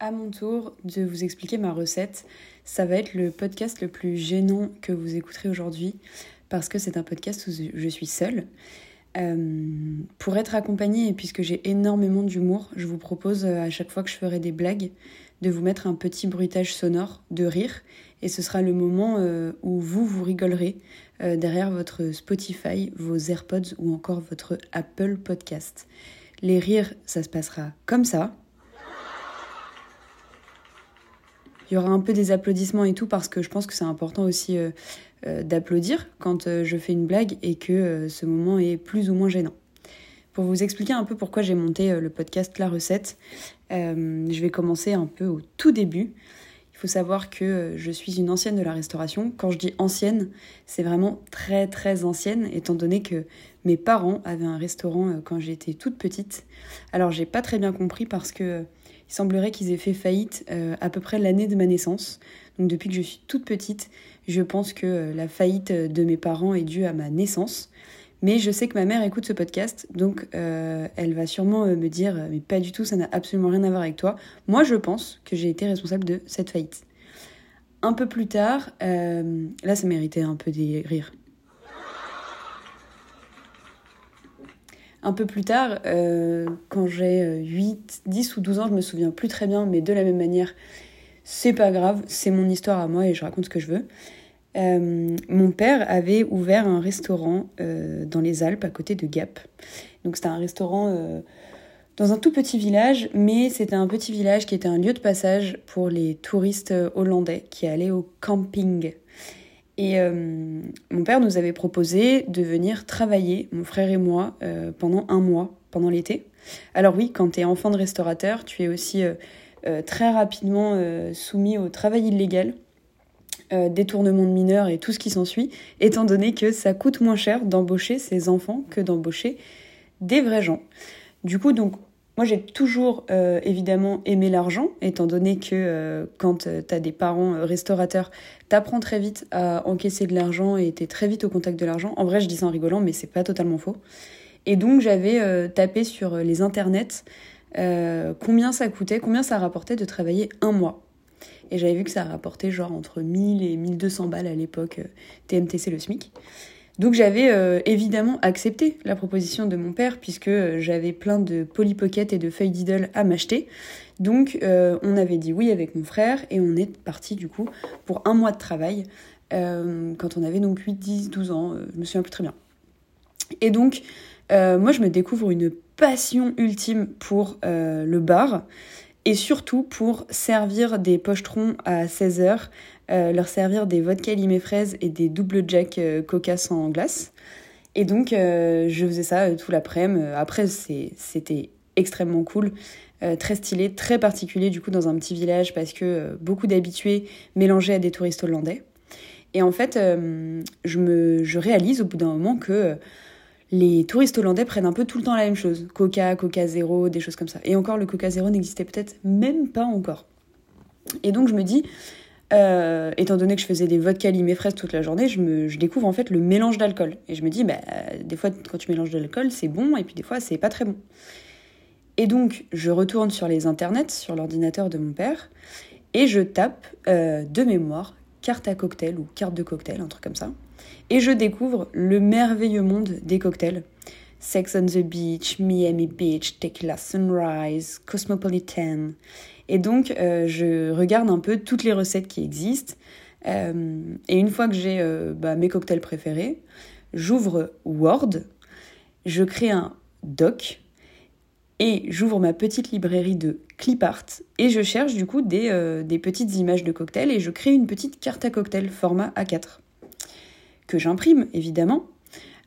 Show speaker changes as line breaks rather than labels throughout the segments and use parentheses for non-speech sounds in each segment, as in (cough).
à mon tour de vous expliquer ma recette. Ça va être le podcast le plus gênant que vous écouterez aujourd'hui parce que c'est un podcast où je suis seule. Euh, pour être accompagnée et puisque j'ai énormément d'humour, je vous propose euh, à chaque fois que je ferai des blagues de vous mettre un petit bruitage sonore de rire et ce sera le moment euh, où vous vous rigolerez derrière votre Spotify, vos AirPods ou encore votre Apple Podcast. Les rires, ça se passera comme ça. Il y aura un peu des applaudissements et tout parce que je pense que c'est important aussi euh, euh, d'applaudir quand euh, je fais une blague et que ce moment est plus ou moins gênant. Pour vous expliquer un peu pourquoi j'ai monté le podcast La Recette, je vais commencer un peu au tout début. Il faut savoir que je suis une ancienne de la restauration. Quand je dis ancienne, c'est vraiment très très ancienne, étant donné que mes parents avaient un restaurant quand j'étais toute petite. Alors j'ai pas très bien compris parce que il semblerait qu'ils aient fait faillite euh, à peu près l'année de ma naissance. Donc depuis que je suis toute petite, je pense que euh, la faillite de mes parents est due à ma naissance. Mais je sais que ma mère écoute ce podcast, donc euh, elle va sûrement me dire mais pas du tout, ça n'a absolument rien à voir avec toi. Moi, je pense que j'ai été responsable de cette faillite. Un peu plus tard, là, ça méritait un peu des rires. Un peu plus tard, euh, quand j'ai 8, euh, 10 ou 12 ans, je me souviens plus très bien, mais de la même manière, c'est pas grave, c'est mon histoire à moi et je raconte ce que je veux. Euh, mon père avait ouvert un restaurant dans les Alpes, à côté de Gap. Donc c'était un restaurant dans un tout petit village, mais c'était un petit village qui était un lieu de passage pour les touristes hollandais qui allaient au camping. Et euh, mon père nous avait proposé de venir travailler, mon frère et moi, euh, pendant un mois, pendant l'été. Alors oui, quand tu es enfant de restaurateur, tu es aussi euh, très rapidement soumis au travail illégal, détournement de mineurs et tout ce qui s'ensuit, étant donné que ça coûte moins cher d'embaucher ces enfants que d'embaucher des vrais gens. Du coup, donc, moi, j'ai toujours euh, évidemment aimé l'argent, étant donné que euh, quand euh, tu as des parents restaurateurs, tu apprends très vite à encaisser de l'argent et tu es très vite au contact de l'argent. En vrai, je dis ça en rigolant, mais c'est pas totalement faux. Et donc, j'avais tapé sur les internets combien ça coûtait, combien ça rapportait de travailler un mois. Et j'avais vu que ça rapportait genre entre 1000 et 1200 balles à l'époque, TMTC le SMIC. Donc j'avais euh, évidemment accepté la proposition de mon père puisque euh, j'avais plein de Polly Pocket et de feuilles d'idole à m'acheter. Donc euh, on avait dit oui avec mon frère et on est parti du coup pour un mois de travail quand on avait donc 8, 10, 12 ans, je me souviens plus très bien. Et donc moi je me découvre une passion ultime pour le bar et surtout pour servir des pochetrons à 16 heures euh, leur servir des vodka limé fraises et des double jack euh, coca sans glace. Et donc, euh, je faisais ça tout l'après-midi. Après, c'était extrêmement cool, très stylé, très particulier du coup dans un petit village parce que beaucoup d'habitués mélangés à des touristes hollandais. Et en fait, je, me, je réalise au bout d'un moment que les touristes hollandais prennent un peu tout le temps la même chose. Coca, Coca Zéro, des choses comme ça. Et encore, le Coca Zéro n'existait peut-être même pas encore. Et donc, je me dis, euh, étant donné que je faisais des vodka limé fraises toute la journée, je découvre en fait le mélange d'alcool. Et je me dis, bah, des fois, quand tu mélanges de l'alcool, c'est bon, et puis des fois, c'est pas très bon. Et donc, je retourne sur les internets, sur l'ordinateur de mon père, et je tape euh, de mémoire carte à cocktail ou carte de cocktail, un truc comme ça. Et je découvre le merveilleux monde des cocktails. Sex on the Beach, Miami Beach, Tequila Sunrise, Cosmopolitan. Et donc, euh, je regarde un peu toutes les recettes qui existent. Euh, et une fois que j'ai euh, bah, mes cocktails préférés, j'ouvre Word, je crée un doc et j'ouvre ma petite librairie de clipart et je cherche du coup des, des, petites images de cocktails et je crée une petite carte à cocktail format A4 que j'imprime évidemment.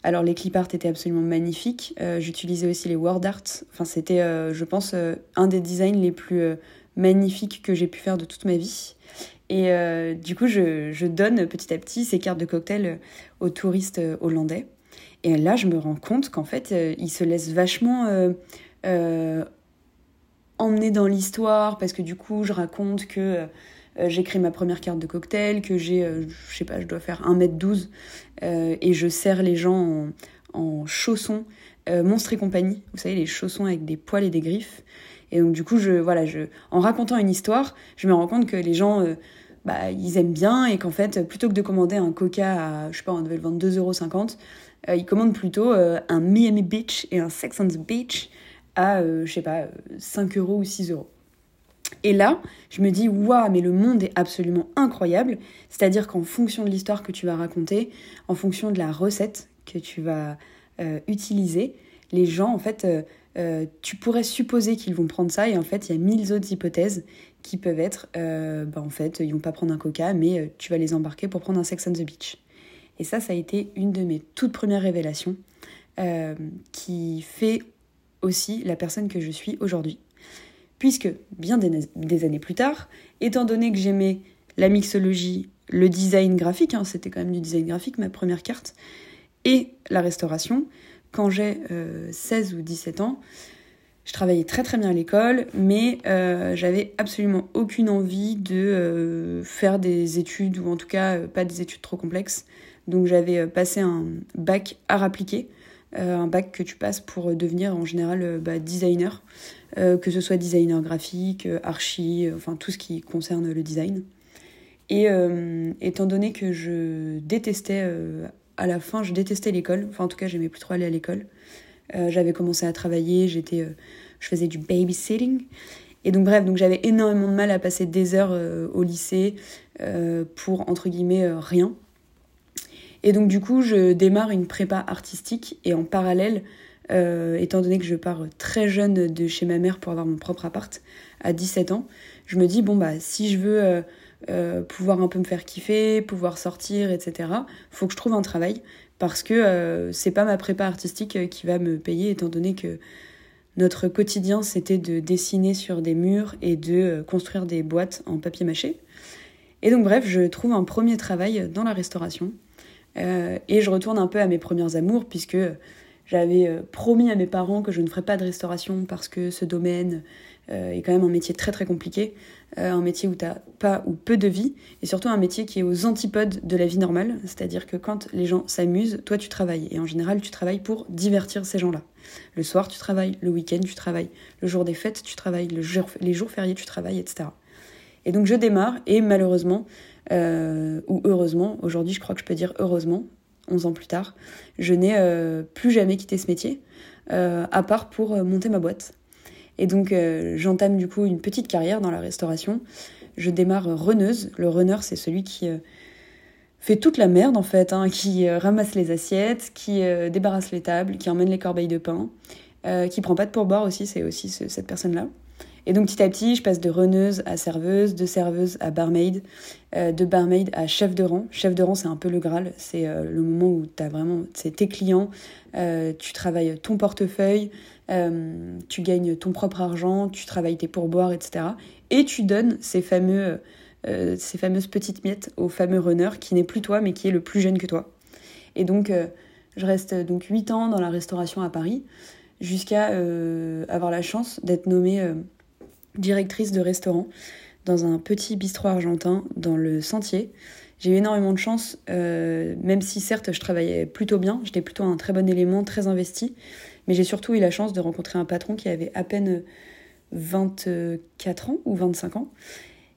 Alors les clipart étaient absolument magnifiques. J'utilisais aussi les word art. Enfin c'était, je pense, un des designs les plus magnifique que j'ai pu faire de toute ma vie. Et euh, du coup, je, donne petit à petit ces cartes de cocktail aux touristes euh, hollandais. Et là, je me rends compte qu'en fait, euh, ils se laissent vachement emmener dans l'histoire parce que du coup, je raconte que j'ai créé ma première carte de cocktail, que j'ai, je sais pas, je dois faire 1m12 et je sers les gens en, chaussons Monstre et compagnie. Vous savez, les chaussons avec des poils et des griffes. Et donc du coup, je, voilà, je, en racontant une histoire, je me rends compte que les gens, euh, bah, ils aiment bien et qu'en fait, plutôt que de commander un coca à, je sais pas, on devait le vendre 2,50€, euh, ils commandent plutôt euh, un Miami Beach et un Sex on Beach à, je sais pas, 5 euros ou 6 euros. Et là, je me dis, waouh, mais le monde est absolument incroyable. C'est-à-dire qu'en fonction de l'histoire que tu vas raconter, en fonction de la recette que tu vas euh, utiliser, les gens, en fait, euh, euh, tu pourrais supposer qu'ils vont prendre ça. Et en fait, il y a mille autres hypothèses qui peuvent être, bah, en fait, ils vont pas prendre un coca, mais tu vas les embarquer pour prendre un Sex on the Beach. Et ça, ça a été une de mes toutes premières révélations qui fait aussi la personne que je suis aujourd'hui puisque bien des, années plus tard, étant donné que j'aimais la mixologie, le design graphique, hein, c'était quand même du design graphique ma première carte, et la restauration, quand j'ai 16 euh, ou 17 ans, je travaillais très très bien à l'école, mais euh, j'avais absolument aucune envie de euh, faire des études, ou en tout cas pas des études trop complexes. Donc j'avais passé un bac art appliqué, un bac que tu passes pour devenir en général bah, designer. Euh, que ce soit designer graphique, euh, archi, euh, enfin tout ce qui concerne le design. Et étant donné que je détestais, à la fin, je détestais l'école, enfin en tout cas j'aimais plus trop aller à l'école. j'avais commencé à travailler, j'étais, je faisais du babysitting. Et donc bref, donc j'avais énormément de mal à passer des heures au lycée pour entre guillemets rien. Et donc du coup, je démarre une prépa artistique et en parallèle, euh, étant donné que je pars très jeune de chez ma mère pour avoir mon propre appart à 17 ans, je me dis, bon, bah, si je veux euh, euh, pouvoir un peu me faire kiffer, pouvoir sortir, etc., faut que je trouve un travail parce que c'est pas ma prépa artistique qui va me payer, étant donné que notre quotidien c'était de dessiner sur des murs et de construire des boîtes en papier mâché. Et donc, bref, je trouve un premier travail dans la restauration. et je retourne un peu à mes premières amours, puisque j'avais euh, promis à mes parents que je ne ferais pas de restauration parce que ce domaine euh, est quand même un métier très très compliqué, euh, un métier où tu n'as pas ou peu de vie, et surtout un métier qui est aux antipodes de la vie normale, c'est-à-dire que quand les gens s'amusent, toi tu travailles, et en général tu travailles pour divertir ces gens-là. Le soir tu travailles, le week-end tu travailles, le jour des fêtes tu travailles, le les jours fériés tu travailles, etc. Et donc je démarre, et malheureusement, ou heureusement, aujourd'hui je crois que je peux dire heureusement, 11 ans plus tard, je n'ai euh, plus jamais quitté ce métier, euh, à part pour euh, monter ma boîte. Et donc j'entame du coup une petite carrière dans la restauration. Je démarre runneuse. Le runner, c'est celui qui fait toute la merde en fait, hein, qui ramasse les assiettes, qui débarrasse les tables, qui emmène les corbeilles de pain, qui prend pas de pourboire aussi, c'est aussi cette personne-là. Et donc petit à petit, je passe de runneuse à serveuse, de serveuse à barmaid, euh, de barmaid à chef de rang. Chef de rang, c'est un peu le Graal. C'est euh, le moment où tu as vraiment, tes clients, euh, tu travailles ton portefeuille, tu gagnes ton propre argent, tu travailles tes pourboires, etc. Et tu donnes ces fameux, ces fameuses petites miettes au fameux runner qui n'est plus toi, mais qui est le plus jeune que toi. Et donc, je reste donc 8 ans dans la restauration à Paris jusqu'à avoir la chance d'être nommée directrice de restaurant dans un petit bistrot argentin dans le Sentier. J'ai eu énormément de chance, euh, même si certes je travaillais plutôt bien, j'étais plutôt un très bon élément, très investi, mais j'ai surtout eu la chance de rencontrer un patron qui avait à peine 24 ans ou 25 ans,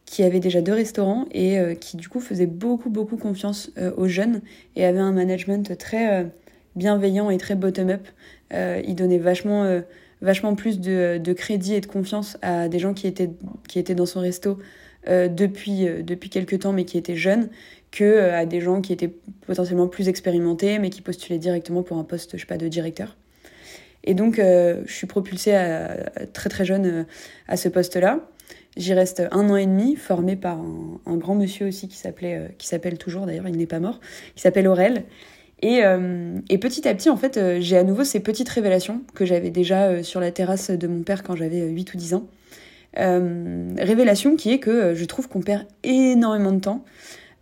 qui avait déjà deux restaurants et euh, qui du coup faisait beaucoup beaucoup confiance euh, aux jeunes et avait un management très bienveillant et très bottom-up. il donnait vachement vachement plus de, de, crédit et de confiance à des gens qui étaient, qui étaient dans son resto euh, depuis, euh, depuis quelques temps mais qui étaient jeunes que euh, à des gens qui étaient potentiellement plus expérimentés mais qui postulaient directement pour un poste je sais pas de directeur. Et donc je suis propulsée à, très très jeune à ce poste-là. J'y reste un an et demi, formée par un, un grand monsieur aussi qui s'appelait, qui s'appelle toujours d'ailleurs, il n'est pas mort, qui s'appelle Aurel, euh, et, petit à petit, en fait, euh, j'ai à nouveau ces petites révélations que j'avais déjà euh, sur la terrasse de mon père quand j'avais 8 ou 10 ans. révélation qui est que je trouve qu'on perd énormément de temps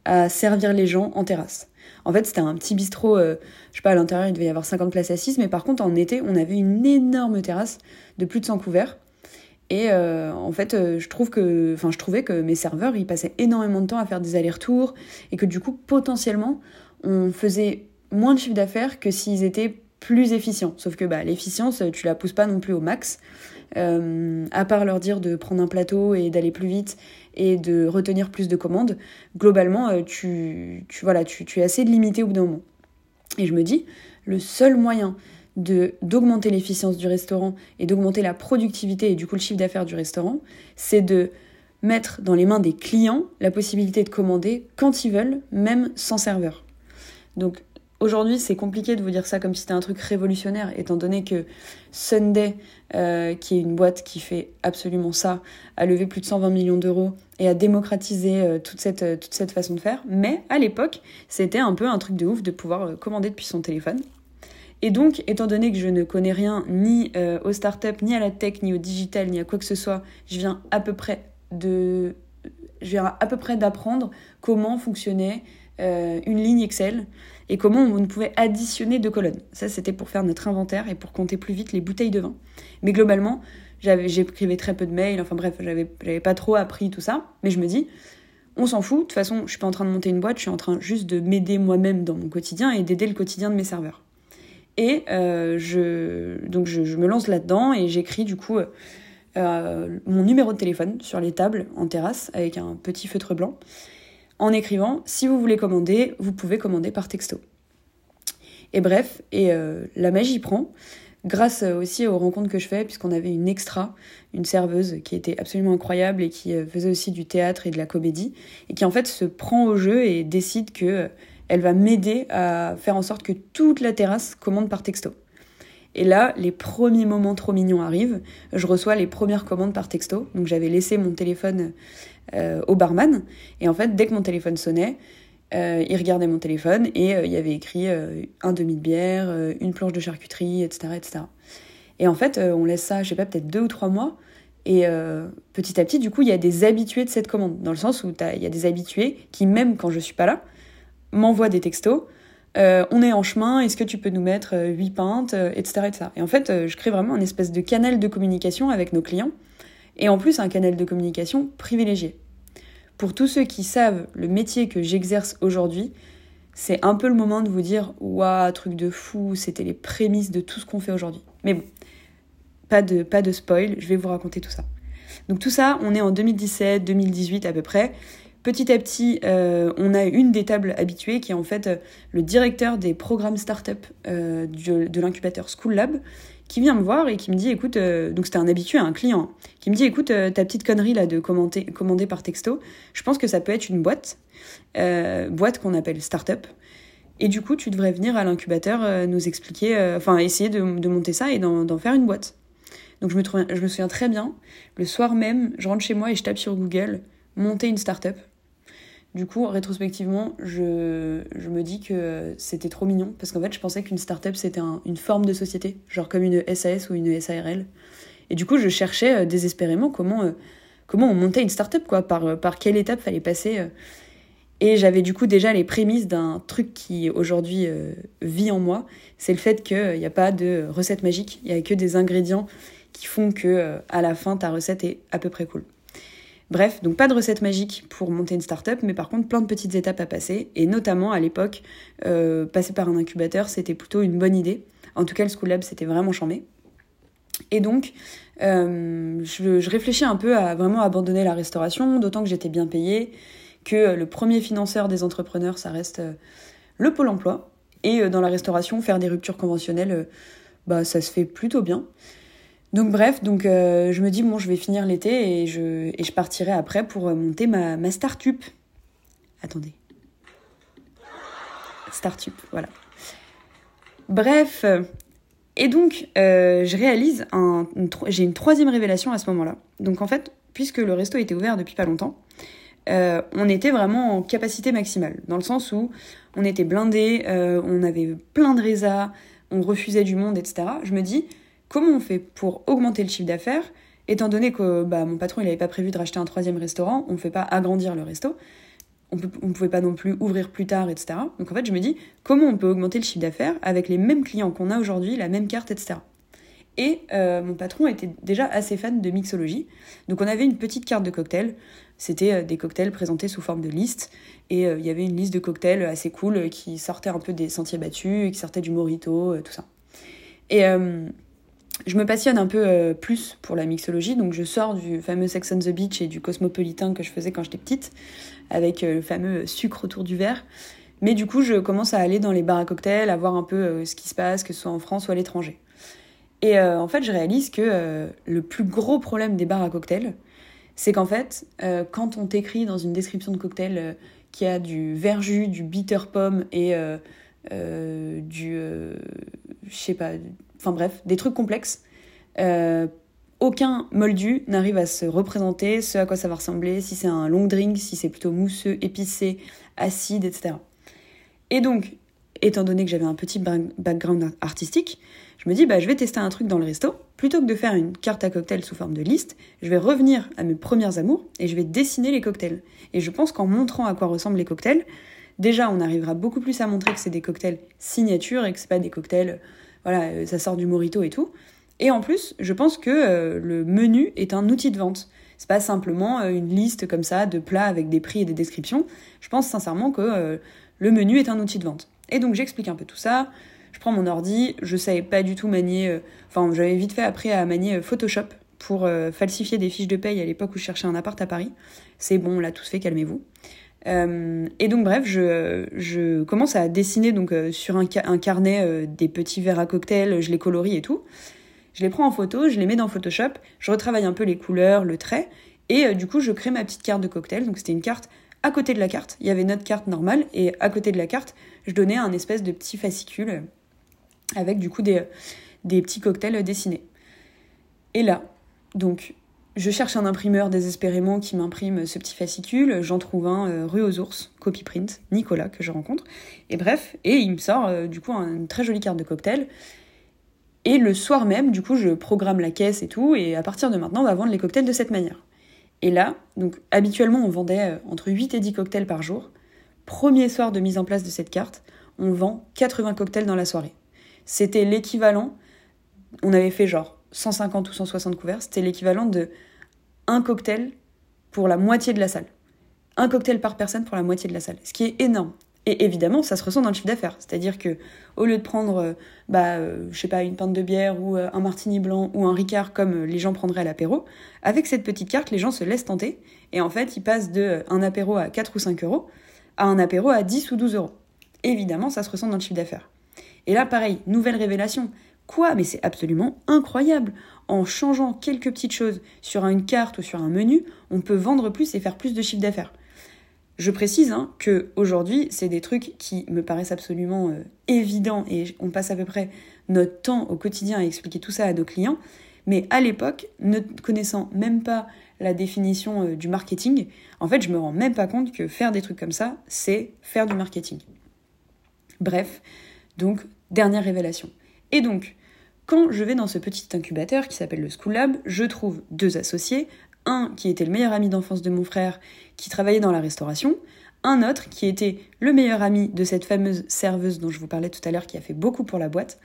à servir les gens en terrasse. En fait, c'était un petit bistrot, je sais pas, à l'intérieur, il devait y avoir 50 places assises, mais par contre, en été, on avait une énorme terrasse de plus de 100 couverts. Et en fait, je trouve que, je trouvais que mes serveurs, ils passaient énormément de temps à faire des allers-retours et que du coup, potentiellement, on faisait moins de chiffre d'affaires que s'ils étaient plus efficients. Sauf que bah, l'efficience, tu la pousses pas non plus au max. à part leur dire de prendre un plateau et d'aller plus vite et de retenir plus de commandes, globalement, tu, tu, voilà, tu, tu es assez limité au bout d'un moment. Et je me dis, le seul moyen de d'augmenter l'efficience du restaurant et d'augmenter la productivité et du coup le chiffre d'affaires du restaurant, c'est de mettre dans les mains des clients la possibilité de commander quand ils veulent, même sans serveur. Donc aujourd'hui, c'est compliqué de vous dire ça comme si c'était un truc révolutionnaire, étant donné que Sunday, euh, qui est une boîte qui fait absolument ça, a levé plus de 120 millions d'euros et a démocratisé euh, toute, cette, euh, toute cette façon de faire. Mais à l'époque, c'était un peu un truc de ouf de pouvoir commander depuis son téléphone. Et donc, étant donné que je ne connais rien ni aux startups, ni à la tech, ni au digital, ni à quoi que ce soit, je viens à peu près de, je viens à peu près d'apprendre comment fonctionnait euh, une ligne Excel et comment on pouvait additionner deux colonnes. Ça, c'était pour faire notre inventaire et pour compter plus vite les bouteilles de vin. Mais globalement, j'écrivais très peu de mails, enfin bref, j'avais pas trop appris tout ça, mais je me dis, on s'en fout, de toute façon, je suis pas en train de monter une boîte, je suis en train juste de m'aider moi-même dans mon quotidien et d'aider le quotidien de mes serveurs. Et euh, je, donc je, me lance là-dedans et j'écris du coup euh, mon numéro de téléphone sur les tables en terrasse avec un petit feutre blanc en écrivant si vous voulez commander, vous pouvez commander par texto. Et bref, et euh, la magie prend, grâce aussi aux rencontres que je fais, puisqu'on avait une extra, une serveuse qui était absolument incroyable et qui euh, faisait aussi du théâtre et de la comédie, et qui en fait se prend au jeu et décide que elle va m'aider à faire en sorte que toute la terrasse commande par texto. Et là, les premiers moments trop mignons arrivent. Je reçois les premières commandes par texto. Donc j'avais laissé mon téléphone euh, au barman. Et en fait, dès que mon téléphone sonnait, euh, il regardait mon téléphone et euh, il y avait écrit un demi de bière, une planche de charcuterie, etc. etc. Et en fait, on laisse ça, je sais pas, peut-être deux ou trois mois. Et petit à petit, du coup, il y a des habitués de cette commande. Dans le sens où il y a des habitués qui, même quand je suis pas là, m'envoient des textos euh, on est en chemin, est-ce que tu peux nous mettre 8 euh, pintes, etc., euh, etc. Et en fait, je crée vraiment un espèce de canal de communication avec nos clients, et en plus un canal de communication privilégié. Pour tous ceux qui savent le métier que j'exerce aujourd'hui, c'est un peu le moment de vous dire Waouh, truc de fou, c'était les prémices de tout ce qu'on fait aujourd'hui. Mais bon, pas de, pas de spoil, je vais vous raconter tout ça. Donc tout ça, on est en 2017, 2018 à peu près. Petit à petit, euh, on a une des tables habituées qui est en fait euh, le directeur des programmes startup euh, de l'incubateur School Lab qui vient me voir et qui me dit écoute, donc c'était un habitué, un client, qui me dit écoute, ta petite connerie là de commenter, commander par texto, je pense que ça peut être une boîte, boîte qu'on appelle startup. Et du coup, tu devrais venir à l'incubateur nous expliquer, enfin essayer de, monter ça et d'en faire une boîte. Donc je me, je me souviens très bien, le soir même, je rentre chez moi et je tape sur Google monter une startup. Du coup, rétrospectivement, je, me dis que c'était trop mignon parce qu'en fait, je pensais qu'une startup c'était une forme de société, genre comme une SAS ou une SARL. Et du coup, je cherchais euh, désespérément comment, euh, comment on montait une startup, quoi, par, euh, par quelle étape fallait passer. Et j'avais du coup déjà les prémices d'un truc qui aujourd'hui vit en moi, c'est le fait qu'il n'y a pas de recette magique, il n'y a que des ingrédients qui font que à la fin ta recette est à peu près cool. Bref, donc pas de recette magique pour monter une startup, mais par contre plein de petites étapes à passer. Et notamment à l'époque, euh, passer par un incubateur, c'était plutôt une bonne idée. En tout cas, le School Lab, c'était vraiment chambé. Et donc, euh, je, réfléchis un peu à vraiment abandonner la restauration, d'autant que j'étais bien payée, que le premier financeur des entrepreneurs, ça reste euh, le Pôle emploi. Et dans la restauration, faire des ruptures conventionnelles, bah, ça se fait plutôt bien. Donc bref, donc euh, je me dis bon, je vais finir l'été et je, partirai après pour euh, monter ma, startup. Attendez. Startup, voilà. Bref, et donc euh, je réalise j'ai une troisième révélation à ce moment-là. Donc en fait, puisque le resto était ouvert depuis pas longtemps, on était vraiment en capacité maximale, dans le sens où on était blindé, on avait plein de résas, on refusait du monde, etc. Je me dis, Comment on fait pour augmenter le chiffre d'affaires Étant donné que bah, mon patron il n'avait pas prévu de racheter un troisième restaurant, on ne fait pas agrandir le resto, on ne pouvait pas non plus ouvrir plus tard, etc. Donc en fait, je me dis comment on peut augmenter le chiffre d'affaires avec les mêmes clients qu'on a aujourd'hui, la même carte, etc. Et euh, mon patron était déjà assez fan de mixologie. Donc on avait une petite carte de cocktails. C'était euh, des cocktails présentés sous forme de liste. Et euh, il y avait une liste de cocktails assez cool qui sortait un peu des sentiers battus, qui sortait du morito, tout ça. Et je me passionne un peu plus pour la mixologie, donc je sors du fameux Sex on the Beach et du cosmopolitain que je faisais quand j'étais petite, avec le fameux sucre autour du verre. Mais du coup, je commence à aller dans les bars à cocktails, à voir un peu ce qui se passe, que ce soit en France ou à l'étranger. Et en fait, je réalise que le plus gros problème des bars à cocktails, c'est qu'en fait, quand on t'écrit dans une description de cocktail qu'il y a du verjus, du bitter pomme et euh, du. Euh, je sais pas. Enfin bref, des trucs complexes. Euh, aucun moldu n'arrive à se représenter ce à quoi ça va ressembler, si c'est un long drink, si c'est plutôt mousseux, épicé, acide, etc. Et donc, étant donné que j'avais un petit background artistique, je me dis, bah, je vais tester un truc dans le resto. Plutôt que de faire une carte à cocktail sous forme de liste, je vais revenir à mes premières amours et je vais dessiner les cocktails. Et je pense qu'en montrant à quoi ressemblent les cocktails, déjà, on arrivera beaucoup plus à montrer que c'est des cocktails signature et que c'est pas des cocktails, voilà, euh, ça sort du morito et tout. Et en plus, je pense que euh, le menu est un outil de vente. C'est pas simplement euh, une liste comme ça de plats avec des prix et des descriptions. Je pense sincèrement que le menu est un outil de vente. Et donc j'explique un peu tout ça. Je prends mon ordi, je savais pas du tout manier, enfin j'avais vite fait après à manier Photoshop pour falsifier des fiches de paye à l'époque où je cherchais un appart à Paris. C'est bon, là tout se fait, calmez-vous. Euh, et donc bref, je, commence à dessiner donc euh, sur un, carnet euh, des petits verres à cocktail, je les colorie et tout. Je les prends en photo, je les mets dans Photoshop, je retravaille un peu les couleurs, le trait, et du coup je crée ma petite carte de cocktail. Donc c'était une carte à côté de la carte, il y avait notre carte normale, et à côté de la carte, je donnais un espèce de petit fascicule avec du coup des petits cocktails dessinés. Et là, donc je cherche un imprimeur désespérément qui m'imprime ce petit fascicule. J'en trouve un euh, rue aux ours, copy print, Nicolas que je rencontre. Et bref, et il me sort euh, du coup une très jolie carte de cocktail. Et le soir même, du coup, je programme la caisse et tout. Et à partir de maintenant, on va vendre les cocktails de cette manière. Et là, donc habituellement, on vendait euh, entre 8 et 10 cocktails par jour. Premier soir de mise en place de cette carte, on vend 80 cocktails dans la soirée. C'était l'équivalent. On avait fait genre 150 ou 160 couverts, c'était l'équivalent de un cocktail pour la moitié de la salle. Un cocktail par personne pour la moitié de la salle, ce qui est énorme. Et évidemment, ça se ressent dans le chiffre d'affaires. C'est-à-dire que au lieu de prendre, euh, bah, euh, sais pas, une pinte de bière ou euh, un martini blanc ou un ricard comme les gens prendraient à l'apéro, avec cette petite carte, les gens se laissent tenter. Et en fait, ils passent de un apéro à 4 ou 5 euros à un apéro à 10 ou 12 euros. Évidemment, ça se ressent dans le chiffre d'affaires. Et là, pareil, nouvelle révélation. Quoi? Mais c'est absolument incroyable. En changeant quelques petites choses sur une carte ou sur un menu, on peut vendre plus et faire plus de chiffre d'affaires. Je précise hein, que aujourd'hui, c'est des trucs qui me paraissent absolument euh, évidents et on passe à peu près notre temps au quotidien à expliquer tout ça à nos clients. Mais à l'époque, ne connaissant même pas la définition euh, du marketing, en fait, je me rends même pas compte que faire des trucs comme ça, c'est faire du marketing. Bref, donc dernière révélation. Et donc, quand je vais dans ce petit incubateur qui s'appelle le School Lab, je trouve deux associés, un qui était le meilleur ami d'enfance de mon frère, qui travaillait dans la restauration, un autre qui était le meilleur ami de cette fameuse serveuse dont je vous parlais tout à l'heure, qui a fait beaucoup pour la boîte,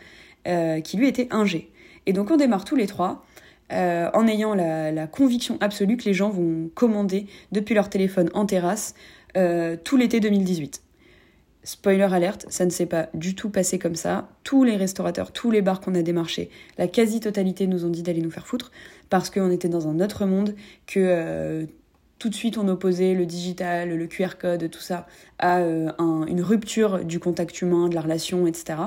euh, qui lui était ingé. Et donc on démarre tous les trois, euh, en ayant la, conviction absolue que les gens vont commander depuis leur téléphone en terrasse euh, tout l'été 2018. Spoiler alerte, ça ne s'est pas du tout passé comme ça. Tous les restaurateurs, tous les bars qu'on a démarchés, la quasi-totalité nous ont dit d'aller nous faire foutre parce qu'on était dans un autre monde, que euh, tout de suite on opposait le digital, le QR code, tout ça à euh, une rupture du contact humain, de la relation, etc.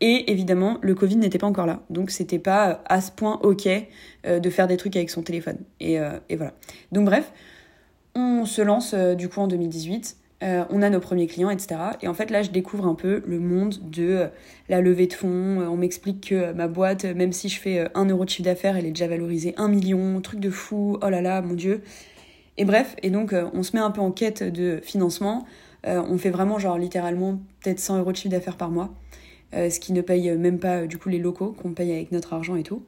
Et évidemment, le Covid n'était pas encore là. Donc c'était pas à ce point ok euh, de faire des trucs avec son téléphone. Et, voilà. Donc bref, on se lance du coup en 2018. Euh, on a nos premiers clients, etc. Et en fait, là, je découvre un peu le monde de euh, la levée de fonds. Euh, on m'explique que ma boîte, même si je fais 1 euro de chiffre d'affaires, elle est déjà valorisée 1 million, truc de fou, oh là là, mon Dieu. Et bref, et donc, on se met un peu en quête de financement. on fait vraiment, genre, littéralement, peut-être 100 euros de chiffre d'affaires par mois, ce qui ne paye même pas, du coup, les locaux qu'on paye avec notre argent et tout.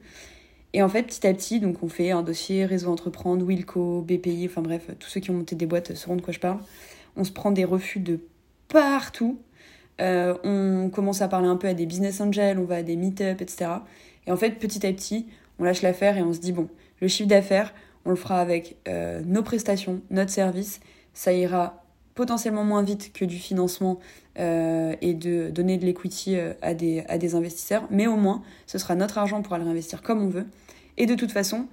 Et en fait, petit à petit, donc on fait un dossier réseau entreprendre, Wilco, BPI, enfin bref, tous ceux qui ont monté des boîtes sauront de quoi je parle on se prend des refus de partout. Euh, on commence à parler un peu à des business angels, on va à des meet-up, etc. Et en fait, petit à petit, on lâche l'affaire et on se dit, bon, le chiffre d'affaires, on le fera avec euh, nos prestations, notre service, ça ira potentiellement moins vite que du financement euh, et de donner de l'equity à des, à des investisseurs, mais au moins ce sera notre argent pour aller réinvestir comme on veut. Et de toute façon,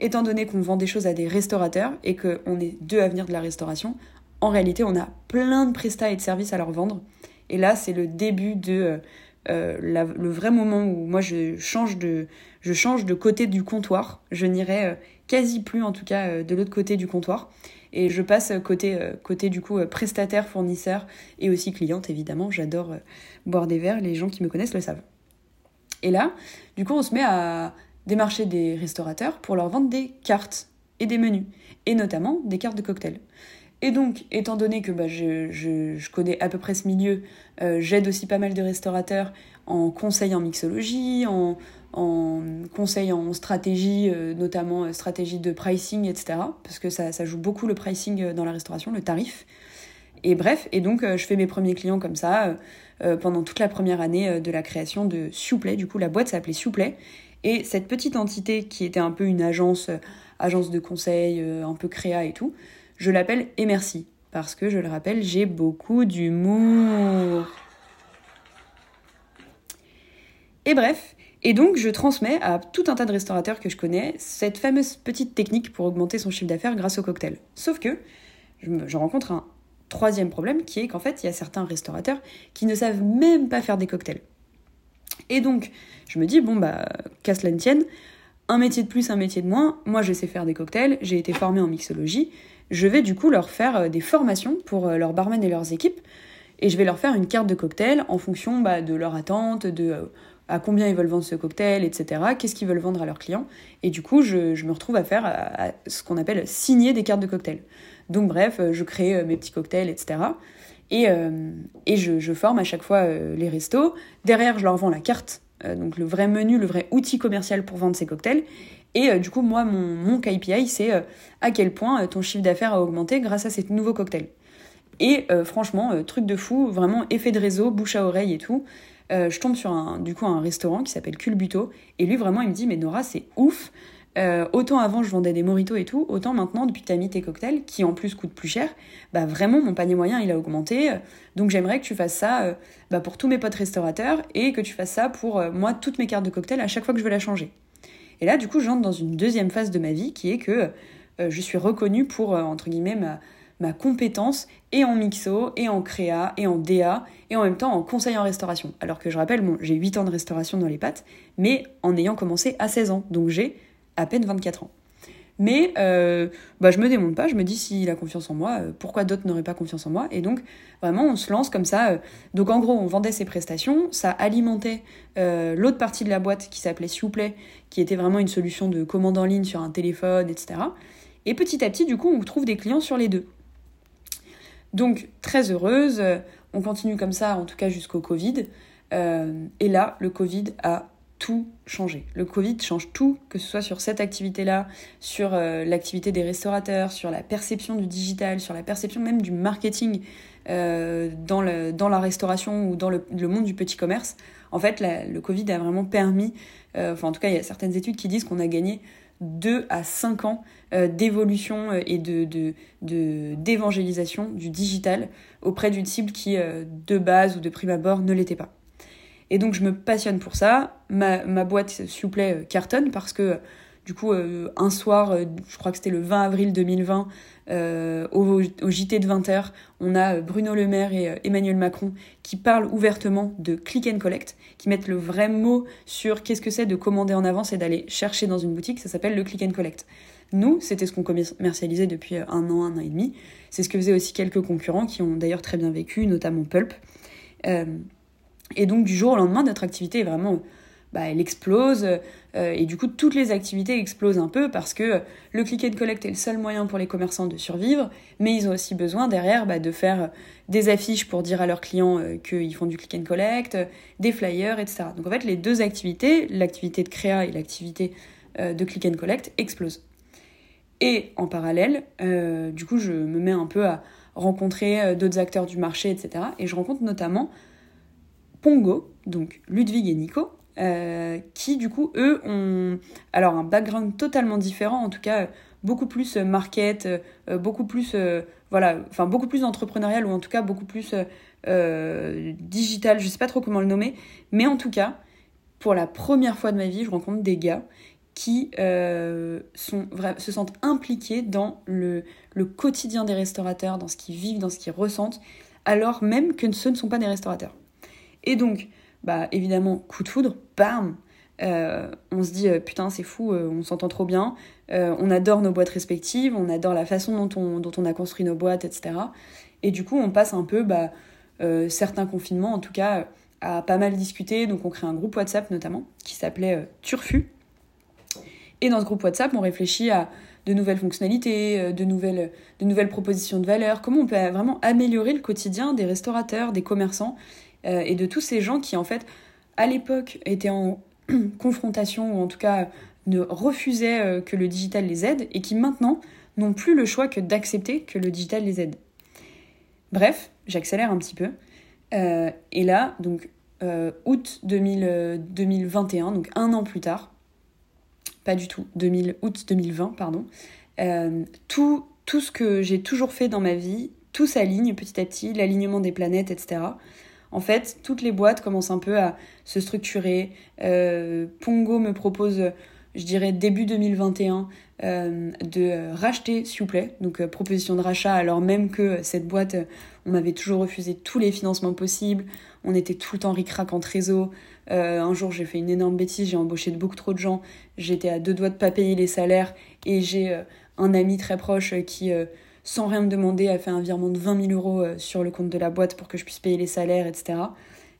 étant donné qu'on vend des choses à des restaurateurs et qu'on est deux à venir de la restauration, en réalité on a plein de prestats et de services à leur vendre. Et là c'est le début de euh, le vrai moment où moi je change de, je change de côté du comptoir. Je n'irai quasi plus en tout cas de l'autre côté du comptoir et je passe côté, euh, côté du coup euh, prestataire, fournisseur et aussi cliente évidemment. J'adore euh, boire des verres, les gens qui me connaissent le savent. Et là, du coup, on se met à démarcher des restaurateurs pour leur vendre des cartes et des menus, et notamment des cartes de cocktail. Et donc, étant donné que bah, je, connais à peu près ce milieu, j'aide aussi pas mal de restaurateurs en conseil en mixologie, en, en conseil en stratégie, euh, notamment euh, stratégie de pricing, etc. Parce que ça, joue beaucoup le pricing euh, dans la restauration, le tarif. Et bref, et donc je fais mes premiers clients comme ça pendant toute la première année de la création de Souplet. Du coup, la boîte s'appelait Souplet. Et cette petite entité qui était un peu une agence, agence de conseil, un peu créa et tout, je l'appelle Et merci. Parce que je le rappelle, j'ai beaucoup d'humour. Et bref, et donc, je transmets à tout un tas de restaurateurs que je connais cette fameuse petite technique pour augmenter son chiffre d'affaires grâce au cocktail. Sauf que je, rencontre un troisième problème qui est qu'en fait, il y a certains restaurateurs qui ne savent même pas faire des cocktails. Et donc, je me dis, bon, bah, qu'à cela ne tienne, un métier de plus, un métier de moins, moi je sais faire des cocktails, j'ai été formée en mixologie, je vais du coup leur faire euh, des formations pour euh, leurs barman et leurs équipes, et je vais leur faire une carte de cocktail en fonction bah, de leur attente, de euh, à combien ils veulent vendre ce cocktail, etc. Qu'est-ce qu'ils veulent vendre à leurs clients. Et du coup, je, me retrouve à faire ce qu'on appelle signer des cartes de cocktail. Donc bref, je crée mes petits cocktails, etc. Et, et je, forme à chaque fois les restos. Derrière, je leur vends la carte, donc le vrai menu, le vrai outil commercial pour vendre ces cocktails. Et du coup, moi, mon, KPI, c'est à quel point ton chiffre d'affaires a augmenté grâce à ces nouveaux cocktails. Et franchement, truc de fou, vraiment effet de réseau, bouche à oreille et tout. Euh, je tombe sur un, du coup, un restaurant qui s'appelle Culbuto. Et lui, vraiment, il me dit Mais Nora, c'est ouf. Euh, autant avant je vendais des moritos et tout, autant maintenant depuis que tu as mis tes cocktails, qui en plus coûtent plus cher, bah vraiment mon panier moyen il a augmenté. Donc j'aimerais que tu fasses ça euh, bah, pour tous mes potes restaurateurs et que tu fasses ça pour moi toutes mes cartes de cocktail à chaque fois que je veux la changer. Et là du coup j'entre dans une deuxième phase de ma vie qui est que je suis reconnue pour entre guillemets ma, ma compétence et en mixo, et en créa, et en DA, et en même temps en conseil en restauration. Alors que je rappelle, bon, j'ai 8 ans de restauration dans les pattes, mais en ayant commencé à 16 ans, donc j'ai à peine 24 ans. Mais euh, bah, je me démonte pas, je me dis s'il a confiance en moi, euh, pourquoi d'autres n'auraient pas confiance en moi? Et donc vraiment on se lance comme ça. Euh. donc en gros on vendait ses prestations, ça alimentait l'autre partie de la boîte qui s'appelait Souplet, qui était vraiment une solution de commande en ligne sur un téléphone, etc. Et petit à petit du coup on trouve des clients sur les deux. Donc très heureuse, on continue comme ça en tout cas jusqu'au Covid. Euh, et là, le Covid a tout changé. Le Covid change tout, que ce soit sur cette activité-là, sur euh, l'activité des restaurateurs, sur la perception du digital, sur la perception même du marketing euh, dans, la restauration ou dans le, monde du petit commerce. En fait, le Covid a vraiment permis, enfin en tout cas, il y a certaines études qui disent qu'on a gagné 2 à 5 ans euh, d'évolution euh, et de, d'évangélisation du digital auprès d'une cible qui, euh, de base ou de prime abord, ne l'était pas. Et donc je me passionne pour ça. Ma, boîte, s'il vous plaît, cartonne parce que du coup, un soir, je crois que c'était le 20 avril 2020, au, au, JT de 20h, on a Bruno Le Maire et Emmanuel Macron qui parlent ouvertement de click and collect, qui mettent le vrai mot sur qu'est-ce que c'est de commander en avance et d'aller chercher dans une boutique. Ça s'appelle le click and collect. Nous, c'était ce qu'on commercialisait depuis euh, un an, un an et demi. C'est ce que faisaient aussi quelques concurrents qui ont d'ailleurs très bien vécu, notamment Pulp. Euh, et donc du jour au lendemain, notre activité est vraiment, bah, elle explose. Euh, et du coup, toutes les activités explosent un peu parce que le click and collect est le seul moyen pour les commerçants de survivre, mais ils ont aussi besoin derrière bah, de faire des affiches pour dire à leurs clients qu'ils font du click and collect, des flyers, etc. Donc en fait, les deux activités, l'activité de créa et l'activité de click and collect, explosent. Et en parallèle, euh, du coup, je me mets un peu à rencontrer euh, d'autres acteurs du marché, etc. Et je rencontre notamment Pongo, donc Ludwig et Nico, euh, qui du coup, eux, ont alors un background totalement différent. En tout cas, beaucoup plus market, beaucoup plus voilà, enfin beaucoup plus entrepreneurial ou en tout cas beaucoup plus digital, je sais pas trop comment le nommer, mais en tout cas, pour la première fois de ma vie, je rencontre des gars qui se sentent impliqués dans le, le quotidien des restaurateurs, dans ce qu'ils vivent, dans ce qu'ils ressentent, alors même que ce ne sont pas des restaurateurs. Et donc, bah évidemment, coup de foudre, bam euh, on se dit euh, putain c'est fou, euh, on s'entend trop bien, on adore nos boîtes respectives, on adore la façon dont on, dont on a construit nos boîtes, etc. Et du coup on passe un peu bah, certains confinements en tout cas à pas mal discuter, donc on crée un groupe WhatsApp notamment qui s'appelait Turfu. Et dans ce groupe WhatsApp on réfléchit à de nouvelles fonctionnalités, de nouvelles, de nouvelles propositions de valeur, comment on peut vraiment améliorer le quotidien des restaurateurs, des commerçants et de tous ces gens qui en fait à l'époque étaient en (clears throat) confrontation, ou en tout cas ne refusaient euh, que le digital les aide, et qui maintenant n'ont plus le choix que d'accepter que le digital les aide. Bref, j'accélère un petit peu. Euh, et là, donc euh, août 2021, donc un an plus tard, pas du tout, 2000, août 2020, pardon, tout, tout ce que j'ai toujours fait dans ma vie, tout s'aligne petit à petit, l'alignement des planètes, etc en fait, toutes les boîtes commencent un peu à se structurer. Euh, Pongo me propose, je dirais début 2021, euh, de racheter, s'il vous plaît. Donc, euh, proposition de rachat, alors même que cette boîte, on m'avait toujours refusé tous les financements possibles. On était tout le temps ric-rac en trésor. un jour, j'ai fait une énorme bêtise, j'ai embauché beaucoup trop de gens. J'étais à deux doigts de pas payer les salaires. Et j'ai un ami très proche qui sans rien me demander, a fait un virement de 20 000 euros euh, sur le compte de la boîte pour que je puisse payer les salaires, etc.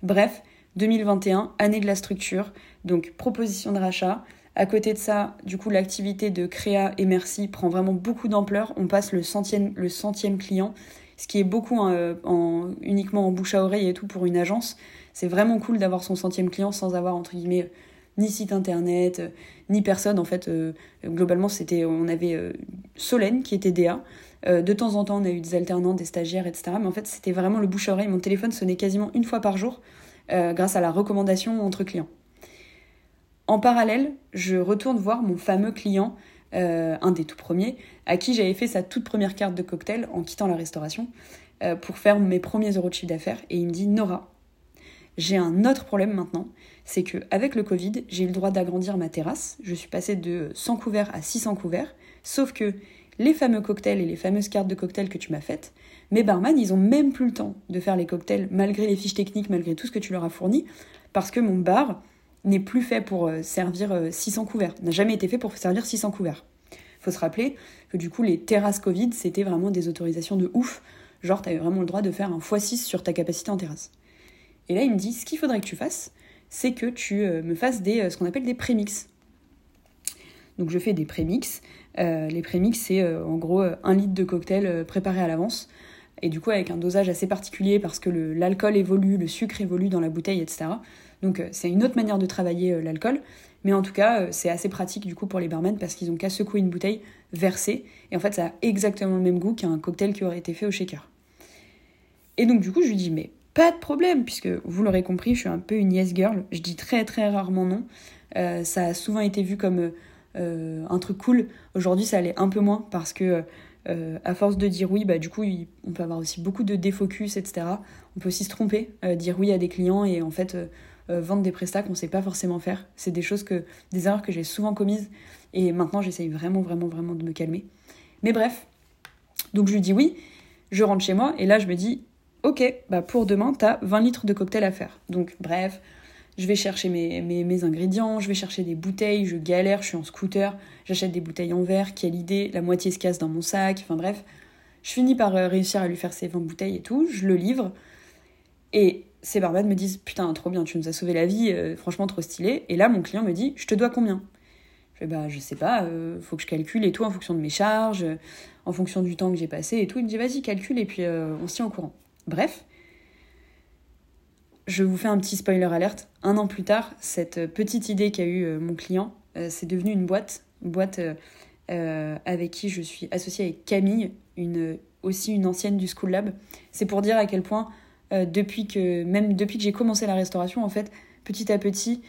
Bref, 2021, année de la structure, donc proposition de rachat. À côté de ça, du coup, l'activité de Créa et Merci prend vraiment beaucoup d'ampleur. On passe le centième, le centième client, ce qui est beaucoup hein, euh, en, uniquement en bouche à oreille et tout pour une agence. C'est vraiment cool d'avoir son centième client sans avoir, entre guillemets, ni site internet, ni personne. En fait, euh, globalement, c'était, on avait Solène qui était DA, euh, de temps en temps, on a eu des alternants, des stagiaires, etc. Mais en fait, c'était vraiment le bouche-oreille. Mon téléphone sonnait quasiment une fois par jour euh, grâce à la recommandation entre clients. En parallèle, je retourne voir mon fameux client, euh, un des tout premiers, à qui j'avais fait sa toute première carte de cocktail en quittant la restauration pour faire mes premiers euros de chiffre d'affaires. Et il me dit Nora, j'ai un autre problème maintenant, c'est que avec le Covid, j'ai eu le droit d'agrandir ma terrasse. Je suis passée de 100 couverts à 600 couverts, sauf que les fameux cocktails et les fameuses cartes de cocktails que tu m'as faites, mes barman, ils ont même plus le temps de faire les cocktails malgré les fiches techniques, malgré tout ce que tu leur as fourni, parce que mon bar n'est plus fait pour euh, servir 600 euh, couverts, n'a jamais été fait pour servir 600 couverts. Faut se rappeler que du coup, les terrasses Covid, c'était vraiment des autorisations de ouf. Genre, t'avais vraiment le droit de faire un x6 sur ta capacité en terrasse. Et là, il me dit, ce qu'il faudrait que tu fasses, c'est que tu euh, me fasses des, ce qu'on appelle des prémix. Donc je fais des prémix. Euh, les prémix, c'est euh, en gros euh, un litre de cocktail préparé à l'avance. Et du coup, avec un dosage assez particulier parce que l'alcool évolue, le sucre évolue dans la bouteille, etc. Donc, c'est une autre manière de travailler l'alcool. Mais en tout cas, c'est assez pratique du coup pour les barmen parce qu'ils ont qu'à secouer une bouteille, verser. Et en fait, ça a exactement le même goût qu'un cocktail qui aurait été fait au shaker. Et donc, du coup, je lui dis, mais pas de problème, puisque vous l'aurez compris, je suis un peu une yes girl. Je dis très très rarement non. ça a souvent été vu comme un truc cool. Aujourd'hui, ça allait un peu moins parce que euh, à force de dire oui, bah, du coup, on peut avoir aussi beaucoup de défocus, etc. On peut aussi se tromper, euh, dire oui à des clients et en fait vendre des prestats qu'on sait pas forcément faire. C'est des choses que, des erreurs que j'ai souvent commises et maintenant j'essaye vraiment, vraiment, vraiment de me calmer. Mais bref, donc je lui dis oui, je rentre chez moi et là je me dis ok, bah pour demain, t'as 20 litres de cocktail à faire. Donc bref, je vais chercher mes, ingrédients, je vais chercher des bouteilles, je galère, je suis en scooter, j'achète des bouteilles en verre, quelle idée, la moitié se casse dans mon sac, enfin bref. Je finis par euh, réussir à lui faire ses 20 bouteilles et tout, je le livre. Et ces barman me disent Putain, trop bien, tu nous as sauvé la vie, euh, franchement trop stylé. Et là, mon client me dit Je te dois combien? Je fais Bah, je sais pas, euh, faut que je calcule et tout en fonction de mes charges, en fonction du temps que j'ai passé et tout. Il me dit Vas-y, calcule et puis on se tient au courant. Bref, je vous fais un petit spoiler alerte. Un an plus tard, cette petite idée qu'a eu euh, mon client, euh, c'est devenu une boîte, une boîte euh, avec qui je suis associée avec Camille, une, aussi une ancienne du School Lab. C'est pour dire à quel point, depuis que, même depuis que j'ai commencé la restauration, en fait, petit à petit,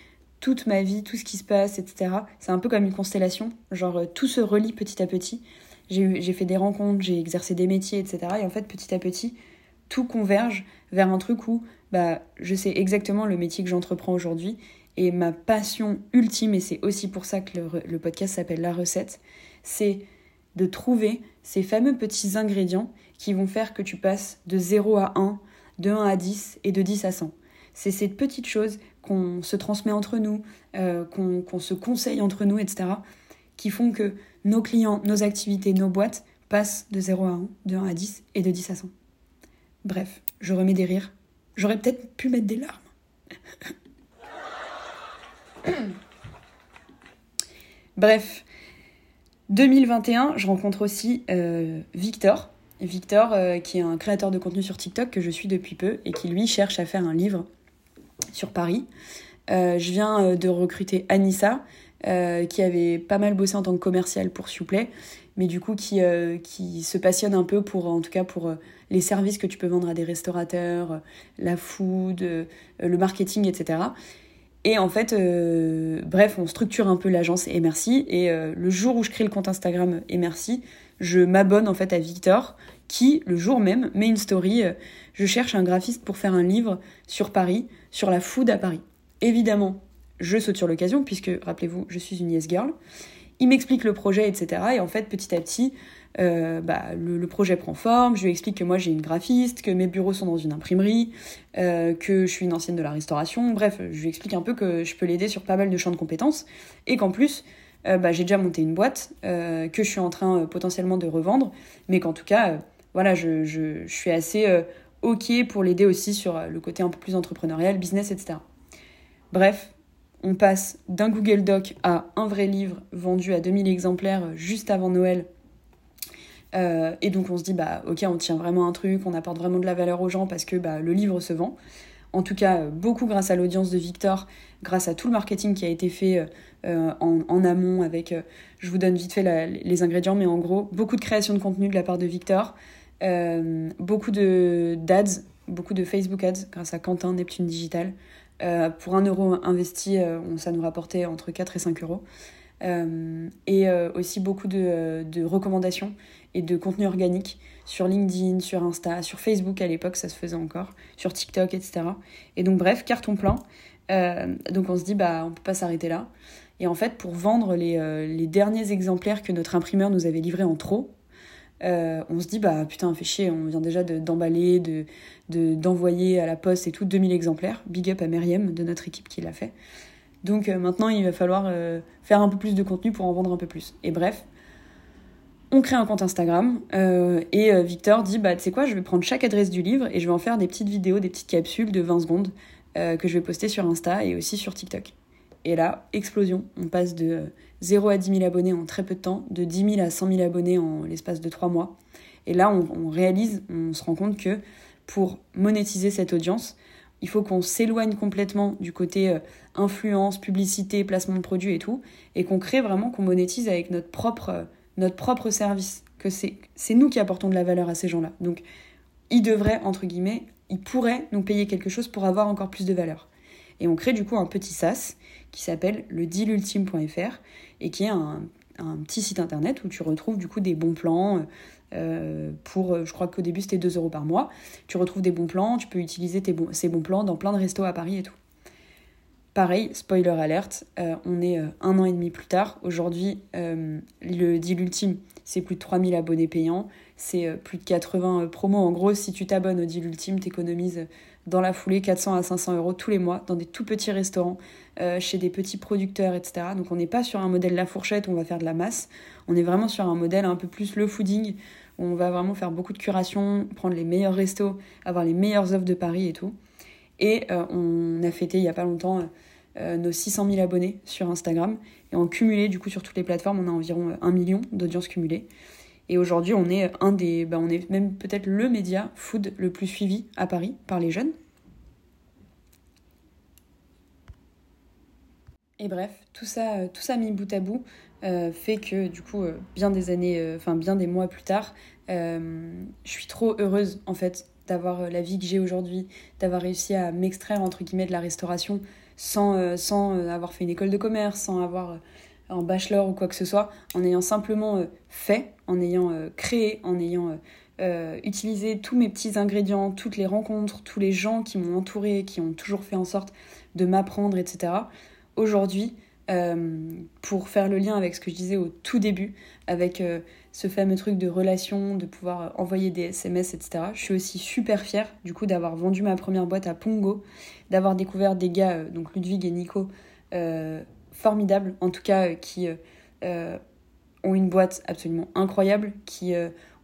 toute ma vie, tout ce qui se passe, etc. C'est un peu comme une constellation. Genre, euh, tout se relie petit à petit. J'ai fait des rencontres, j'ai exercé des métiers, etc. Et en fait, petit à petit, tout converge vers un truc où bah, je sais exactement le métier que j'entreprends aujourd'hui. Et ma passion ultime, et c'est aussi pour ça que le, le podcast s'appelle La recette, c'est de trouver ces fameux petits ingrédients qui vont faire que tu passes de 0 à 1, de 1 à 10 et de 10 à 100. C'est ces petites choses qu'on se transmet entre nous, euh, qu'on se conseille entre nous, etc., qui font que nos clients, nos activités, nos boîtes passent de 0 à 1, de 1 à 10 et de 10 à 100. Bref, je remets des rires. J'aurais peut-être pu mettre des larmes. (coughs) Bref, 2021, je rencontre aussi euh, Victor. Victor, euh, qui est un créateur de contenu sur TikTok que je suis depuis peu et qui lui cherche à faire un livre sur Paris. Euh, je viens de recruter Anissa, qui avait pas mal bossé en tant que commercial pour S'il mais du coup qui, qui se passionne un peu pour, en tout cas pour les services que tu peux vendre à des restaurateurs, la food, le marketing, etc. Et en fait, euh, bref, on structure un peu l'agence et merci. Et euh, le jour où je crée le compte Instagram et merci, je m'abonne en fait à Victor, qui le jour même met une story. Euh, je cherche un graphiste pour faire un livre sur Paris, sur la food à Paris. Évidemment, je saute sur l'occasion puisque, rappelez-vous, je suis une yes girl. Il m'explique le projet, etc. Et en fait, petit à petit, euh, bah, le, projet prend forme, je lui explique que moi j'ai une graphiste, que mes bureaux sont dans une imprimerie, euh, que je suis une ancienne de la restauration, bref, je lui explique un peu que je peux l'aider sur pas mal de champs de compétences, et qu'en plus, euh, bah, j'ai déjà monté une boîte, que je suis en train potentiellement de revendre, mais qu'en tout cas, voilà, je, je, je, suis assez ok pour l'aider aussi sur le côté un peu plus entrepreneurial, business, etc. Bref, on passe d'un Google Doc à un vrai livre vendu à 2000 exemplaires juste avant Noël euh, et donc on se dit, bah ok, on tient vraiment un truc, on apporte vraiment de la valeur aux gens parce que bah, le livre se vend. En tout cas, beaucoup grâce à l'audience de Victor, grâce à tout le marketing qui a été fait euh, en, amont avec, euh, je vous donne vite fait les ingrédients, mais en gros, beaucoup de création de contenu de la part de Victor, beaucoup d'ads, beaucoup de Facebook ads grâce à Quentin, Neptune Digital. Pour un euro investi, ça nous rapportait entre 4 et 5 euros. et aussi beaucoup de, recommandations et de contenu organique sur LinkedIn, sur Insta, sur Facebook à l'époque, ça se faisait encore, sur TikTok, etc. Et donc, bref, carton plein. Euh, donc, on se dit, bah, on peut pas s'arrêter là. Et en fait, pour vendre euh, les, derniers exemplaires que notre imprimeur nous avait livrés en trop, euh, on se dit, bah putain, fait chier, on vient déjà d'emballer, de, d'envoyer à la poste et tout 2000 exemplaires. Big up à Meriem de notre équipe qui l'a fait. Donc maintenant, il va falloir faire un peu plus de contenu pour en vendre un peu plus. Et bref, on crée un compte Instagram euh, et euh, Victor dit bah tu sais quoi je vais prendre chaque adresse du livre et je vais en faire des petites vidéos, des petites capsules de 20 secondes euh, que je vais poster sur Insta et aussi sur TikTok. Et là, explosion, on passe de 0 à 10 000 abonnés en très peu de temps, de 10 000 à 100 000 abonnés en l'espace de 3 mois. Et là, on, réalise, on se rend compte que pour monétiser cette audience, il faut qu'on s'éloigne complètement du côté influence, publicité, placement de produits et tout, et qu'on crée vraiment, qu'on monétise avec notre propre notre propre service, que c'est nous qui apportons de la valeur à ces gens-là. Donc, ils devraient, entre guillemets, ils pourraient nous payer quelque chose pour avoir encore plus de valeur. Et on crée du coup un petit SaaS qui s'appelle le dealultime.fr et qui est un, petit site internet où tu retrouves du coup des bons plans. Euh, pour, je crois qu'au début c'était 2 euros par mois. Tu retrouves des bons plans, tu peux utiliser ces bons plans dans plein de restos à Paris et tout. Pareil, spoiler alert, euh, on est euh, un an et demi plus tard. Aujourd'hui, euh, le deal ultime, c'est plus de 3000 abonnés payants, c'est plus de 80 promos. En gros, si tu t'abonnes au deal ultime, tu économises dans la foulée 400 à 500 euros tous les mois dans des tout petits restaurants, chez des petits producteurs, etc. Donc on n'est pas sur un modèle la fourchette on va faire de la masse, on est vraiment sur un modèle un peu plus le fooding, où on va vraiment faire beaucoup de curation, prendre les meilleurs restos, avoir les meilleures offres de Paris et tout. Et euh, on a fêté il n'y a pas longtemps euh, nos 600 000 abonnés sur Instagram. Et en cumulé, du coup, sur toutes les plateformes, on a environ 1 million d'audiences cumulées. Et aujourd'hui, on est un des, bah, on même peut-être le média food le plus suivi à Paris par les jeunes. Et bref, tout ça, euh, tout ça mis bout à bout fait que du coup, bien des années, bien des mois plus tard, je suis trop heureuse en fait d'avoir euh, la vie que j'ai aujourd'hui, d'avoir réussi à m'extraire entre guillemets de la restauration sans avoir fait une école de commerce, sans avoir un bachelor ou quoi que ce soit, en ayant simplement fait, en ayant créé, en ayant utilisé tous mes petits ingrédients, toutes les rencontres, tous les gens qui m'ont entouré, qui ont toujours fait en sorte de m'apprendre, etc. Aujourd'hui, pour faire le lien avec ce que je disais au tout début, avec ce fameux truc de relation, de pouvoir envoyer des SMS, etc. Je suis aussi super fière du coup d'avoir vendu ma première boîte à Pongo, d'avoir découvert des gars, euh, donc Ludwig et Nico, euh, formidables, en tout cas euh, qui ont une boîte absolument incroyable, qui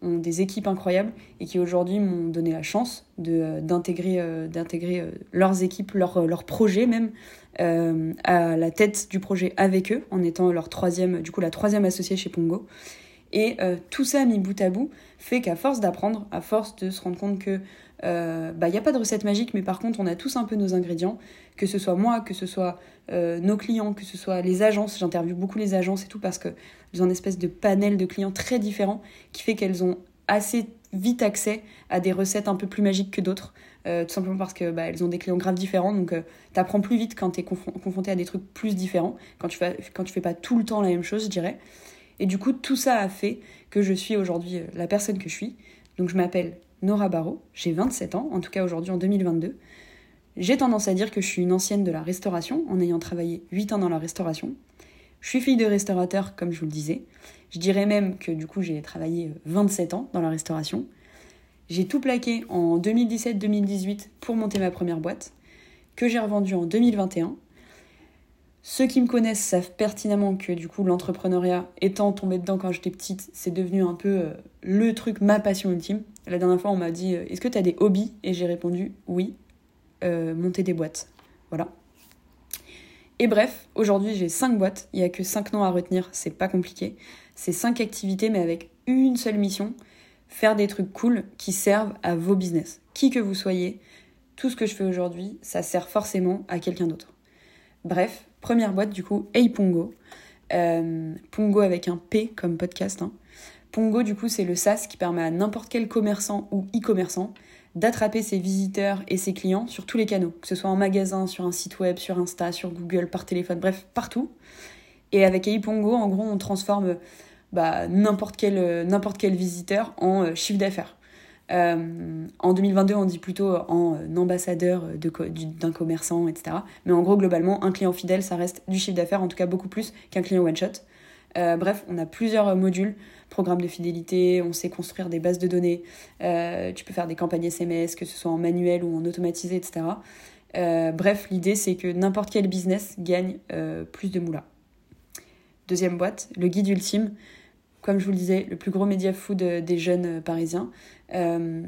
ont des équipes incroyables et qui aujourd'hui m'ont donné la chance d'intégrer d'intégrer leurs équipes, leurs leur projets même, à la tête du projet avec eux, en étant leur troisième, du coup la troisième associée chez Pongo. Et euh, tout ça mis bout à bout fait qu'à force d'apprendre, à force de se rendre compte que euh, bah, il n'y a pas de recette magique, mais par contre on a tous un peu nos ingrédients, que ce soit moi, que ce soit euh, nos clients, que ce soit les agences, j'interviewe beaucoup les agences et tout parce qu'elles ont une espèce de panel de clients très différents qui fait qu'elles ont assez vite accès à des recettes un peu plus magiques que d'autres, tout simplement parce que bah, elles ont des clients graves différents, donc tu apprends plus vite quand tu es confronté à des trucs plus différents, quand tu, fais, quand tu fais pas tout le temps la même chose, je dirais. Et du coup, tout ça a fait que je suis aujourd'hui euh, la personne que je suis. Donc je m'appelle Nora Barrault, j'ai 27 ans, en tout cas aujourd'hui en 2022. J'ai tendance à dire que je suis une ancienne de la restauration, en ayant travaillé 8 ans dans la restauration. Je suis fille de restaurateur, comme je vous le disais. Je dirais même que du coup j'ai travaillé 27 euh, ans dans la restauration. J'ai tout plaqué en 2017-2018 pour monter ma première boîte, que j'ai revendue en 2021 ceux qui me connaissent savent pertinemment que du coup l'entrepreneuriat étant tombé dedans quand j'étais petite, c'est devenu un peu euh, le truc, ma passion ultime. La dernière fois on m'a dit euh, est-ce que tu as des hobbies? Et j'ai répondu oui, euh, monter des boîtes. Voilà. Et bref, aujourd'hui j'ai 5 boîtes, il n'y a que 5 noms à retenir, c'est pas compliqué. C'est 5 activités mais avec une seule mission, faire des trucs cool qui servent à vos business. Qui que vous soyez, tout ce que je fais aujourd'hui, ça sert forcément à quelqu'un d'autre. Bref, Première boîte, du coup, Hey Pongo. Euh, Pongo avec un P comme podcast. Hein. Pongo, du coup, c'est le SaaS qui permet à n'importe quel commerçant ou e-commerçant d'attraper ses visiteurs et ses clients sur tous les canaux, que ce soit en magasin, sur un site web, sur Insta, sur Google, par téléphone, bref, partout. Et avec Pongo, en gros, on transforme bah, n'importe quel, quel visiteur en euh, chiffre d'affaires. Euh, en 2022, on dit plutôt en euh, ambassadeur d'un commerçant, etc. Mais en gros, globalement, un client fidèle, ça reste du chiffre d'affaires, en tout cas beaucoup plus qu'un client one-shot. Euh, bref, on a plusieurs modules, programme de fidélité, on sait construire des bases de données, tu peux faire des campagnes SMS, que ce soit en manuel ou en automatisé, etc. bref, l'idée c'est que n'importe quel business gagne plus de moula. Deuxième boîte, le guide ultime comme je vous le disais, le plus gros média food des jeunes parisiens. Euh,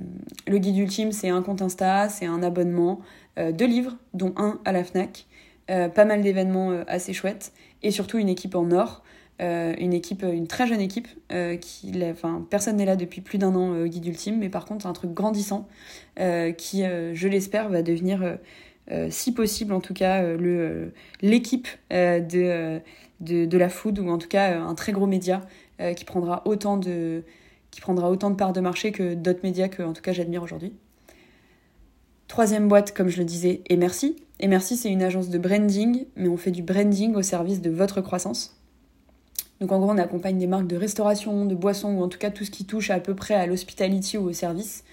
le guide ultime, c'est un compte Insta, c'est un abonnement, euh, deux livres, dont un à la FNAC, euh, pas mal d'événements assez chouettes, et surtout une équipe en or, une équipe, une très jeune équipe, qui, enfin, personne n'est là depuis plus d'un an au guide ultime, mais par contre un truc grandissant, qui, je l'espère, va devenir, si possible en tout cas, l'équipe de, de, de, la food, ou en tout cas un très gros média qui prendra autant de qui prendra autant de parts de marché que d'autres médias que, en tout cas, j'admire aujourd'hui. Troisième boîte, comme je le disais, et merci. C'est une agence de branding, mais on fait du branding au service de votre croissance. Donc en gros, on accompagne des marques de restauration, de boissons, ou en tout cas tout ce qui touche à peu près à l'hospitality ou au service.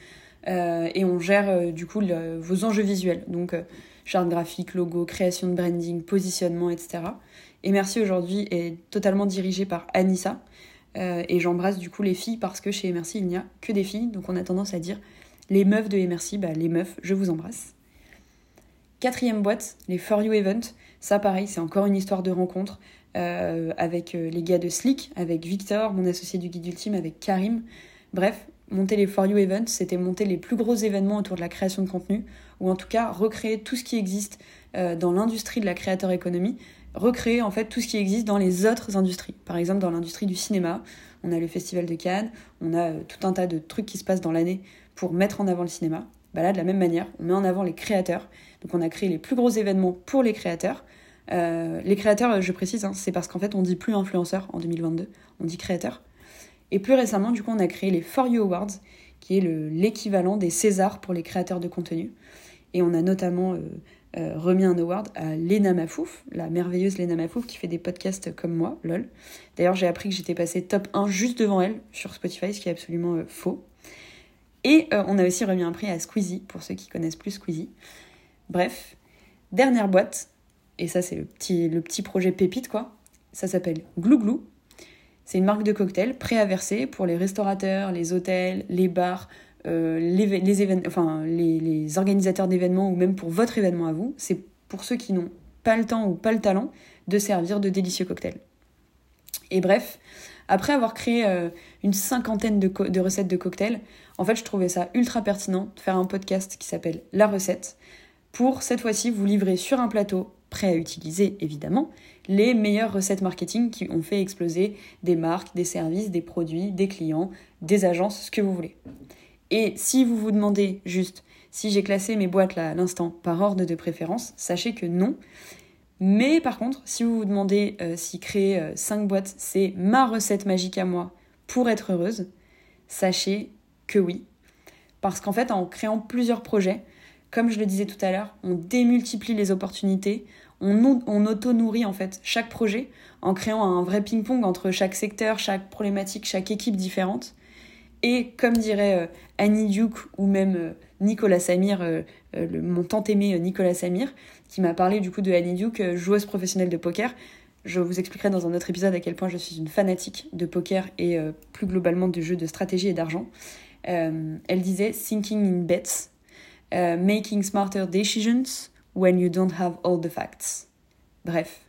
Euh, et on gère euh, du coup vos enjeux visuels. Donc euh, charte graphique, logo, création de branding, positionnement, etc. Et aujourd'hui est totalement dirigé par Anissa, euh, et j'embrasse du coup les filles parce que chez Emercy, il n'y a que des filles. Donc on a tendance à dire les meufs de Emercy, bah, les meufs, je vous embrasse. Quatrième boîte, les For You Event. Ça, pareil, c'est encore une histoire de rencontre euh, avec euh, les gars de Slick, avec Victor, mon associé du guide ultime, avec Karim. Bref, monter les For You Events, c'était monter les plus gros événements autour de la création de contenu, ou en tout cas recréer tout ce qui existe dans l'industrie de la créateur économie recréer en fait tout ce qui existe dans les autres industries. Par exemple, dans l'industrie du cinéma, on a le Festival de Cannes, on a euh, tout un tas de trucs qui se passent dans l'année pour mettre en avant le cinéma. Bah là, de la même manière, on met en avant les créateurs. Donc on a créé les plus gros événements pour les créateurs. Euh, les créateurs, je précise, hein, c'est parce qu'en fait on dit plus influenceur en 2022, on dit créateur. Et plus récemment, du coup, on a créé les For You Awards, qui est l'équivalent des Césars pour les créateurs de contenu. Et on a notamment remis un award à Lena Mafouf, la merveilleuse Lena Mafouf qui fait des podcasts comme moi, lol. D'ailleurs, j'ai appris que j'étais passée top 1 juste devant elle sur Spotify, ce qui est absolument faux. Et on a aussi remis un prix à Squeezie, pour ceux qui connaissent plus Squeezie. Bref, dernière boîte, et ça c'est le petit, le petit projet pépite quoi, ça s'appelle Glou C'est une marque de cocktail prêt à verser pour les restaurateurs, les hôtels, les bars, euh, les, enfin, les organisateurs d'événements ou même pour votre événement à vous. C'est pour ceux qui n'ont pas le temps ou pas le talent de servir de délicieux cocktails. Et bref, après avoir créé euh, une cinquantaine de, de, recettes de cocktails, en fait, je trouvais ça ultra pertinent de faire un podcast qui s'appelle La recette, pour cette fois-ci vous livrer sur un plateau, prêt à utiliser évidemment, les meilleures recettes marketing qui ont fait exploser des marques, des services, des produits, des clients, des agences, ce que vous voulez. Et si vous vous demandez juste si j'ai classé mes boîtes là à l'instant par ordre de préférence, sachez que non. Mais par contre, si vous vous demandez euh, si créer 5 euh, boîtes, c'est ma recette magique à moi pour être heureuse, sachez que oui. Parce qu'en fait, en créant plusieurs projets, comme je le disais tout à l'heure, on démultiplie les opportunités, on, on auto-nourrit en fait chaque projet en créant un vrai ping-pong entre chaque secteur, chaque problématique, chaque équipe différente. Et comme dirait euh, Annie Duke ou même euh, Nicolas Samir, euh, mon tant aimé Nicolas Samir, qui m'a parlé du coup de Annie Duke, joueuse professionnelle de poker, je vous expliquerai dans un autre épisode à quel point je suis une fanatique de poker et plus globalement de jeux de stratégie et d'argent. elle disait Thinking in bets, making smarter decisions when you don't have all the facts. Bref,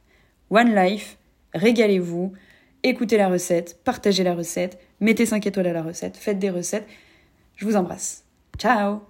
One Life, régalez-vous, écoutez la recette, partagez la recette, mettez 5 étoiles à la recette, faites des recettes. Je vous embrasse. Ciao